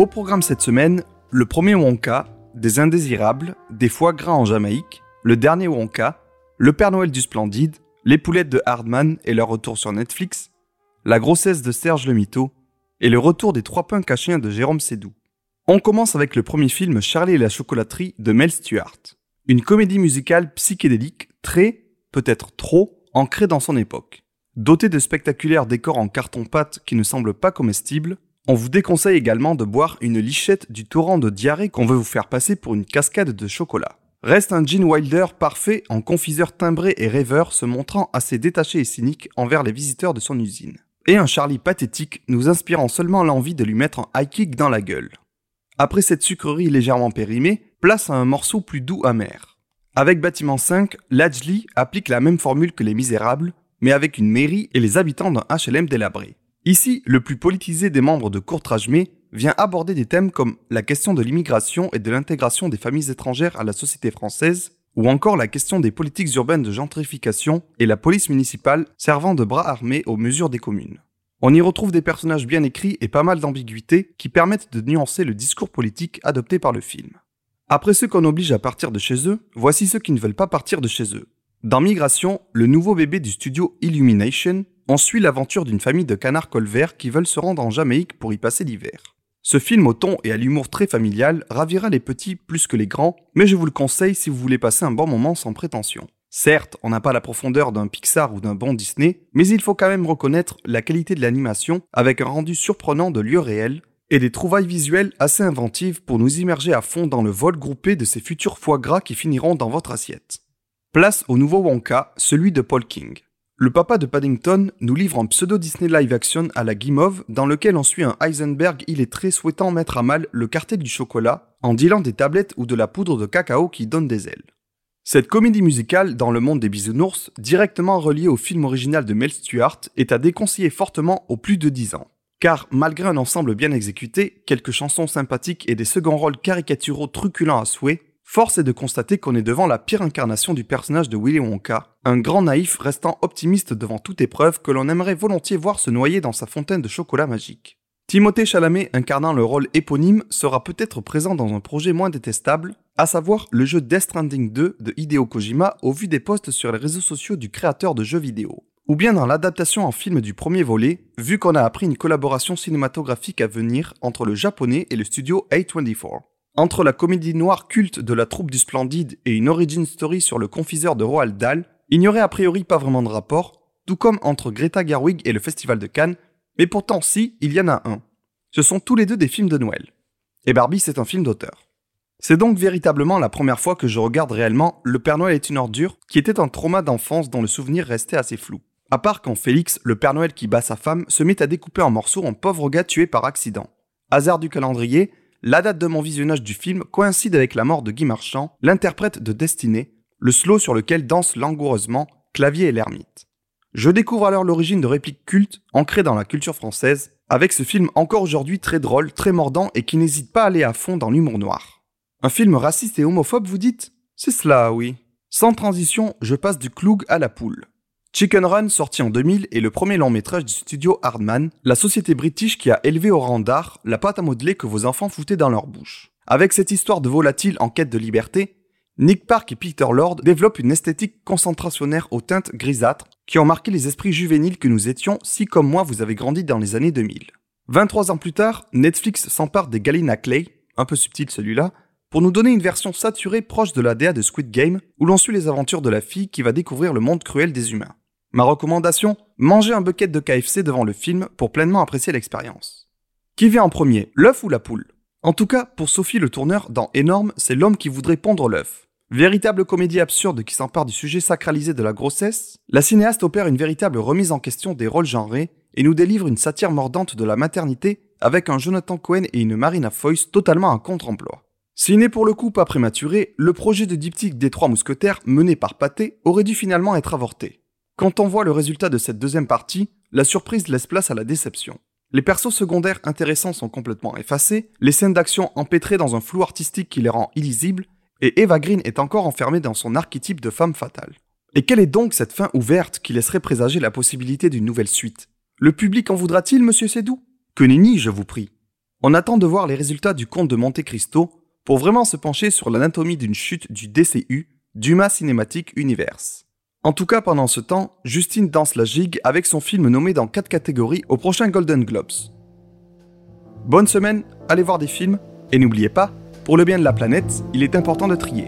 Au programme cette semaine, le premier Wonka, des indésirables, des foie gras en Jamaïque, le dernier Wonka, le Père Noël du Splendide, les poulettes de Hardman et leur retour sur Netflix, la grossesse de Serge le Mito et le retour des trois punks à chiens de Jérôme Sédou. On commence avec le premier film Charlie et la chocolaterie de Mel Stewart. Une comédie musicale psychédélique très, peut-être trop, ancrée dans son époque. Dotée de spectaculaires décors en carton-pâte qui ne semblent pas comestibles, on vous déconseille également de boire une lichette du torrent de diarrhée qu'on veut vous faire passer pour une cascade de chocolat. Reste un Gene Wilder parfait en confiseur timbré et rêveur se montrant assez détaché et cynique envers les visiteurs de son usine. Et un Charlie pathétique nous inspirant seulement l'envie de lui mettre un high kick dans la gueule. Après cette sucrerie légèrement périmée, place à un morceau plus doux amer. Avec Bâtiment 5, Ladjli applique la même formule que Les Misérables, mais avec une mairie et les habitants d'un HLM délabré. Ici, le plus politisé des membres de Courtrajmé vient aborder des thèmes comme la question de l'immigration et de l'intégration des familles étrangères à la société française, ou encore la question des politiques urbaines de gentrification et la police municipale servant de bras armés aux mesures des communes. On y retrouve des personnages bien écrits et pas mal d'ambiguïtés qui permettent de nuancer le discours politique adopté par le film. Après ceux qu'on oblige à partir de chez eux, voici ceux qui ne veulent pas partir de chez eux. Dans Migration, le nouveau bébé du studio Illumination, on suit l'aventure d'une famille de canards colverts qui veulent se rendre en Jamaïque pour y passer l'hiver. Ce film au ton et à l'humour très familial ravira les petits plus que les grands, mais je vous le conseille si vous voulez passer un bon moment sans prétention. Certes, on n'a pas la profondeur d'un Pixar ou d'un bon Disney, mais il faut quand même reconnaître la qualité de l'animation avec un rendu surprenant de lieux réels et des trouvailles visuelles assez inventives pour nous immerger à fond dans le vol groupé de ces futurs foie gras qui finiront dans votre assiette. Place au nouveau Wonka, celui de Paul King. Le papa de Paddington nous livre un pseudo-Disney live-action à la Guimauve dans lequel on suit un Heisenberg illettré souhaitant mettre à mal le cartel du chocolat en dealant des tablettes ou de la poudre de cacao qui donne des ailes. Cette comédie musicale dans le monde des bisounours, directement reliée au film original de Mel Stewart, est à déconseiller fortement aux plus de 10 ans. Car malgré un ensemble bien exécuté, quelques chansons sympathiques et des seconds rôles caricaturaux truculents à souhait, force est de constater qu'on est devant la pire incarnation du personnage de Willy Wonka, un grand naïf restant optimiste devant toute épreuve que l'on aimerait volontiers voir se noyer dans sa fontaine de chocolat magique. Timothée Chalamet incarnant le rôle éponyme sera peut-être présent dans un projet moins détestable, à savoir le jeu Death Stranding 2 de Hideo Kojima au vu des posts sur les réseaux sociaux du créateur de jeux vidéo. Ou bien dans l'adaptation en film du premier volet, vu qu'on a appris une collaboration cinématographique à venir entre le japonais et le studio A24. Entre la comédie noire culte de la troupe du Splendide et une origin story sur le confiseur de Roald Dahl, il n'y aurait a priori pas vraiment de rapport, tout comme entre Greta Gerwig et le Festival de Cannes, mais pourtant si, il y en a un. Ce sont tous les deux des films de Noël. Et Barbie, c'est un film d'auteur. C'est donc véritablement la première fois que je regarde réellement Le Père Noël est une ordure, qui était un trauma d'enfance dont le souvenir restait assez flou. À part quand Félix, le Père Noël qui bat sa femme, se met à découper en morceaux un pauvre gars tué par accident. Hasard du calendrier, la date de mon visionnage du film coïncide avec la mort de Guy Marchand, l'interprète de Destinée, le slow sur lequel danse langoureusement Clavier et l'ermite. Je découvre alors l'origine de répliques cultes ancrées dans la culture française, avec ce film encore aujourd'hui très drôle, très mordant et qui n'hésite pas à aller à fond dans l'humour noir. Un film raciste et homophobe, vous dites? C'est cela, oui. Sans transition, je passe du cloug à la poule. Chicken Run, sorti en 2000, est le premier long métrage du studio Hardman, la société british qui a élevé au rang d'art la pâte à modeler que vos enfants foutaient dans leur bouche. Avec cette histoire de volatile en quête de liberté, Nick Park et Peter Lord développent une esthétique concentrationnaire aux teintes grisâtres qui ont marqué les esprits juvéniles que nous étions si comme moi vous avez grandi dans les années 2000. 23 ans plus tard, Netflix s'empare des Galina Clay, un peu subtil celui-là, pour nous donner une version saturée proche de la DA de Squid Game où l'on suit les aventures de la fille qui va découvrir le monde cruel des humains. Ma recommandation Mangez un bucket de KFC devant le film pour pleinement apprécier l'expérience. Qui vient en premier, l'œuf ou la poule? En tout cas, pour Sophie le tourneur, dans Énorme, c'est l'homme qui voudrait pondre l'œuf. Véritable comédie absurde qui s'empare du sujet sacralisé de la grossesse, la cinéaste opère une véritable remise en question des rôles genrés et nous délivre une satire mordante de la maternité avec un Jonathan Cohen et une Marina Foïs totalement à contre-emploi. S'il n'est pour le coup pas prématuré, le projet de diptyque des Trois Mousquetaires mené par Pathé aurait dû finalement être avorté. Quand on voit le résultat de cette deuxième partie, la surprise laisse place à la déception. Les persos secondaires intéressants sont complètement effacés, les scènes d'action empêtrées dans un flou artistique qui les rend illisibles, et Eva Green est encore enfermée dans son archétype de femme fatale. Et quelle est donc cette fin ouverte qui laisserait présager la possibilité d'une nouvelle suite? Le public en voudra-t-il, monsieur Sédou? Que nenni, je vous prie. On attend de voir les résultats du conte de Monte Cristo pour vraiment se pencher sur l'anatomie d'une chute du DCU, Duma Cinematic Universe. En tout cas, pendant ce temps, Justine danse la gigue avec son film nommé dans 4 catégories au prochain Golden Globes. Bonne semaine, allez voir des films, et n'oubliez pas, pour le bien de la planète, il est important de trier.